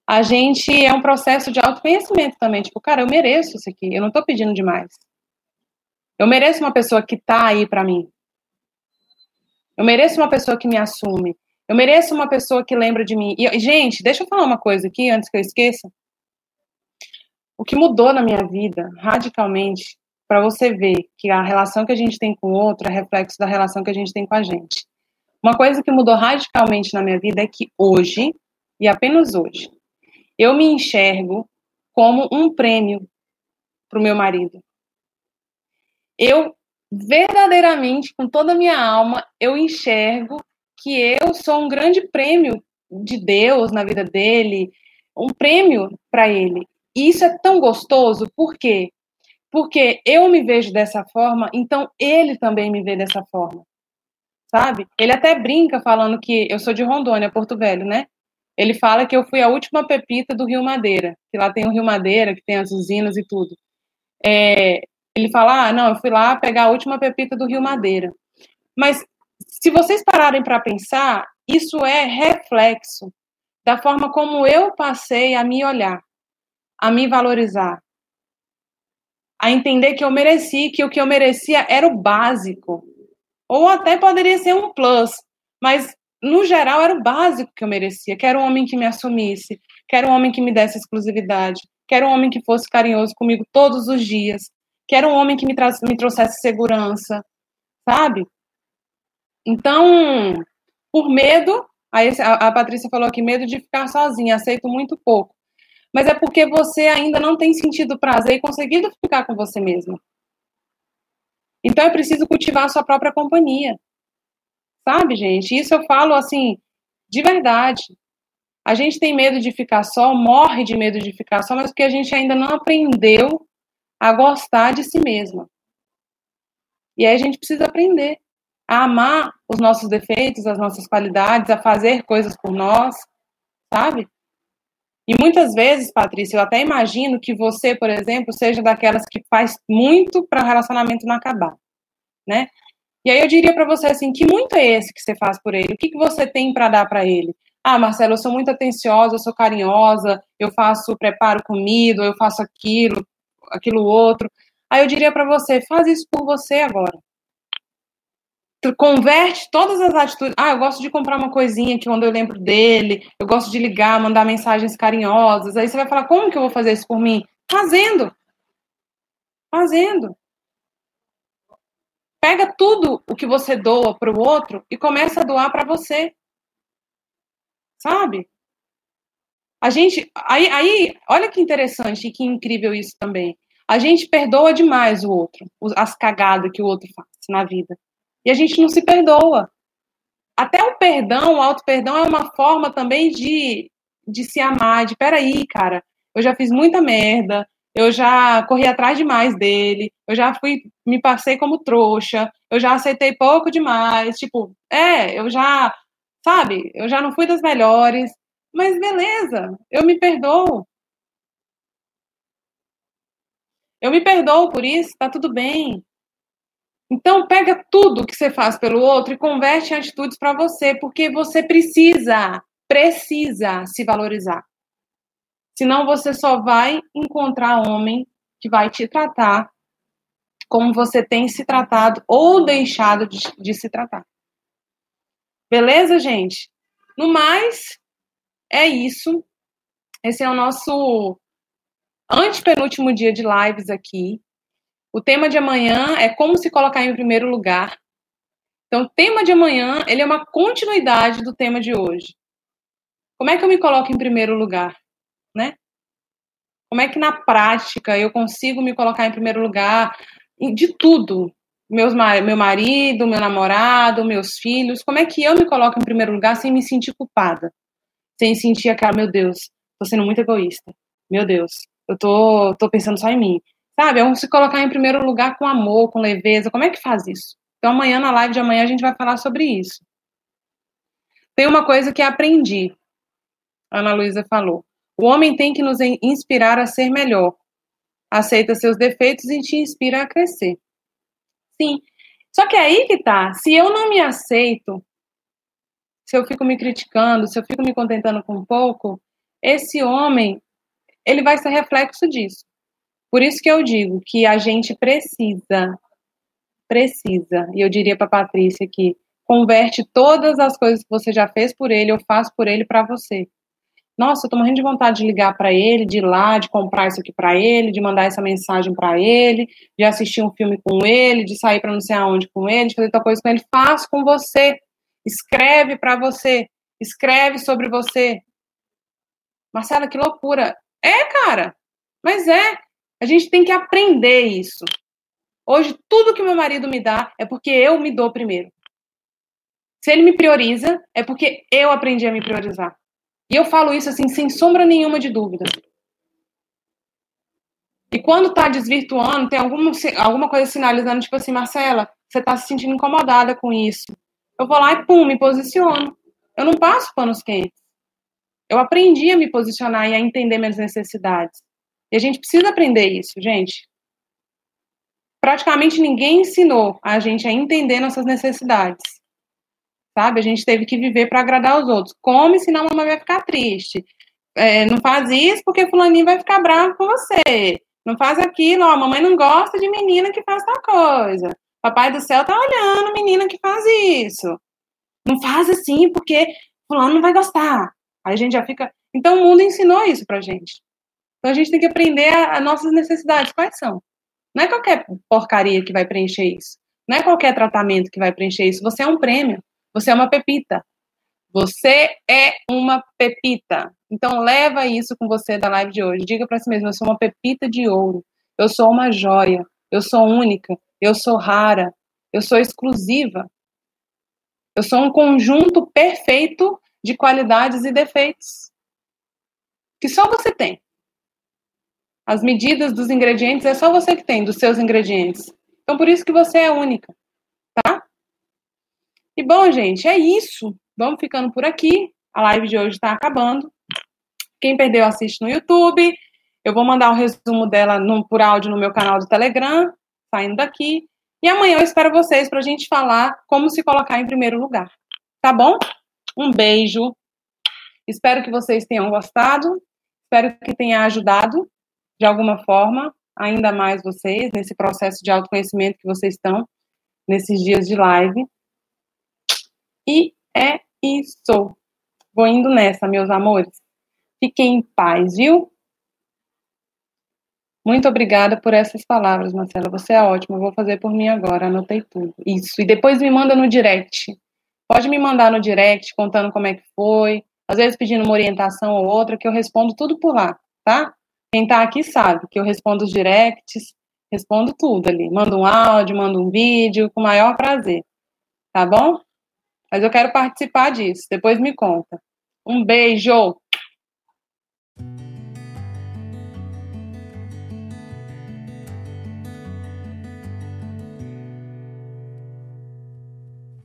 a gente é um processo de autoconhecimento também. Tipo, cara, eu mereço isso aqui, eu não tô pedindo demais. Eu mereço uma pessoa que tá aí para mim. Eu mereço uma pessoa que me assume. Eu mereço uma pessoa que lembra de mim. E, gente, deixa eu falar uma coisa aqui antes que eu esqueça. O que mudou na minha vida radicalmente para você ver que a relação que a gente tem com o outro é reflexo da relação que a gente tem com a gente. Uma coisa que mudou radicalmente na minha vida é que hoje, e apenas hoje, eu me enxergo como um prêmio para o meu marido. Eu verdadeiramente, com toda a minha alma, eu enxergo que eu sou um grande prêmio de Deus na vida dele, um prêmio para ele. E isso é tão gostoso, por quê? Porque eu me vejo dessa forma, então ele também me vê dessa forma. Sabe? Ele até brinca falando que eu sou de Rondônia, Porto Velho, né? Ele fala que eu fui a última pepita do Rio Madeira, que lá tem o Rio Madeira, que tem as usinas e tudo. É, ele fala: ah, não, eu fui lá pegar a última pepita do Rio Madeira. Mas se vocês pararem para pensar, isso é reflexo da forma como eu passei a me olhar, a me valorizar, a entender que eu mereci, que o que eu merecia era o básico. Ou até poderia ser um plus, mas no geral era o básico que eu merecia. Quero um homem que me assumisse, quero um homem que me desse exclusividade, quero um homem que fosse carinhoso comigo todos os dias, quero um homem que me, me trouxesse segurança, sabe? Então, por medo, a, a Patrícia falou aqui, medo de ficar sozinha, aceito muito pouco. Mas é porque você ainda não tem sentido prazer e conseguido ficar com você mesma. Então é preciso cultivar a sua própria companhia. Sabe, gente? Isso eu falo assim, de verdade. A gente tem medo de ficar só, morre de medo de ficar só, mas porque a gente ainda não aprendeu a gostar de si mesma. E aí a gente precisa aprender a amar os nossos defeitos, as nossas qualidades, a fazer coisas por nós, sabe? E muitas vezes, Patrícia, eu até imagino que você, por exemplo, seja daquelas que faz muito para o relacionamento não acabar, né? E aí eu diria para você assim, que muito é esse que você faz por ele? O que, que você tem para dar para ele? Ah, Marcelo, eu sou muito atenciosa, eu sou carinhosa, eu faço, preparo comida, eu faço aquilo, aquilo outro. Aí eu diria para você, faz isso por você agora. Converte todas as atitudes. Ah, eu gosto de comprar uma coisinha que quando eu lembro dele, eu gosto de ligar, mandar mensagens carinhosas. Aí você vai falar, como que eu vou fazer isso por mim? Fazendo. Fazendo. Pega tudo o que você doa para o outro e começa a doar para você. Sabe? A gente. Aí, aí, olha que interessante e que incrível isso também. A gente perdoa demais o outro, as cagadas que o outro faz na vida. E a gente não se perdoa. Até o perdão, o auto-perdão é uma forma também de, de se amar, de peraí, cara, eu já fiz muita merda, eu já corri atrás demais dele, eu já fui, me passei como trouxa, eu já aceitei pouco demais, tipo, é, eu já, sabe, eu já não fui das melhores, mas beleza, eu me perdoo. Eu me perdoo por isso, tá tudo bem. Então, pega tudo que você faz pelo outro e converte em atitudes para você, porque você precisa, precisa se valorizar. Senão você só vai encontrar homem que vai te tratar como você tem se tratado ou deixado de, de se tratar. Beleza, gente? No mais, é isso. Esse é o nosso antepenúltimo dia de lives aqui. O tema de amanhã é como se colocar em primeiro lugar. Então, o tema de amanhã, ele é uma continuidade do tema de hoje. Como é que eu me coloco em primeiro lugar, né? Como é que na prática eu consigo me colocar em primeiro lugar de tudo? Meus, meu marido, meu namorado, meus filhos, como é que eu me coloco em primeiro lugar sem me sentir culpada? Sem sentir aquela, meu Deus, tô sendo muito egoísta. Meu Deus, eu tô, tô pensando só em mim. Sabe? É um se colocar em primeiro lugar com amor, com leveza. Como é que faz isso? Então, amanhã, na live de amanhã, a gente vai falar sobre isso. Tem uma coisa que aprendi. A Ana Luísa falou. O homem tem que nos inspirar a ser melhor. Aceita seus defeitos e te inspira a crescer. Sim. Só que aí que tá, se eu não me aceito, se eu fico me criticando, se eu fico me contentando com pouco, esse homem, ele vai ser reflexo disso. Por isso que eu digo que a gente precisa, precisa, e eu diria para Patrícia que converte todas as coisas que você já fez por ele, eu faço por ele para você. Nossa, eu tô morrendo de vontade de ligar para ele, de ir lá, de comprar isso aqui para ele, de mandar essa mensagem para ele, de assistir um filme com ele, de sair para não sei aonde com ele, de fazer tal coisa com ele. Faço com você. Escreve para você. Escreve sobre você. Marcela, que loucura. É, cara. Mas é. A gente tem que aprender isso. Hoje, tudo que meu marido me dá é porque eu me dou primeiro. Se ele me prioriza, é porque eu aprendi a me priorizar. E eu falo isso assim, sem sombra nenhuma de dúvida. E quando está desvirtuando, tem alguma, alguma coisa sinalizando, tipo assim, Marcela, você está se sentindo incomodada com isso. Eu vou lá e pum, me posiciono. Eu não passo panos quentes. Eu aprendi a me posicionar e a entender minhas necessidades. E a gente precisa aprender isso, gente. Praticamente ninguém ensinou a gente a entender nossas necessidades sabe? A gente teve que viver para agradar os outros. Come, senão a mamãe vai ficar triste. É, não faz isso porque fulaninho vai ficar bravo com você. Não faz aquilo, ó, a mamãe não gosta de menina que faz tal coisa. Papai do céu tá olhando menina que faz isso. Não faz assim porque fulano não vai gostar. Aí a gente já fica... Então o mundo ensinou isso pra gente. Então a gente tem que aprender as nossas necessidades. Quais são? Não é qualquer porcaria que vai preencher isso. Não é qualquer tratamento que vai preencher isso. Você é um prêmio. Você é uma pepita. Você é uma pepita. Então leva isso com você da live de hoje. Diga para si mesmo, eu sou uma pepita de ouro. Eu sou uma joia. Eu sou única. Eu sou rara. Eu sou exclusiva. Eu sou um conjunto perfeito de qualidades e defeitos que só você tem. As medidas dos ingredientes é só você que tem, dos seus ingredientes. Então, por isso que você é única, tá? E bom, gente, é isso. Vamos ficando por aqui. A live de hoje está acabando. Quem perdeu, assiste no YouTube. Eu vou mandar o um resumo dela no, por áudio no meu canal do Telegram, saindo daqui. E amanhã eu espero vocês para a gente falar como se colocar em primeiro lugar. Tá bom? Um beijo. Espero que vocês tenham gostado. Espero que tenha ajudado de alguma forma, ainda mais vocês, nesse processo de autoconhecimento que vocês estão nesses dias de live. E é isso. Vou indo nessa, meus amores. Fiquem em paz, viu? Muito obrigada por essas palavras, Marcela. Você é ótima. Vou fazer por mim agora. Anotei tudo. Isso. E depois me manda no direct. Pode me mandar no direct contando como é que foi. Às vezes pedindo uma orientação ou outra, que eu respondo tudo por lá, tá? Quem tá aqui sabe que eu respondo os directs, respondo tudo ali. Mando um áudio, mando um vídeo, com o maior prazer. Tá bom? Mas eu quero participar disso. Depois me conta. Um beijo!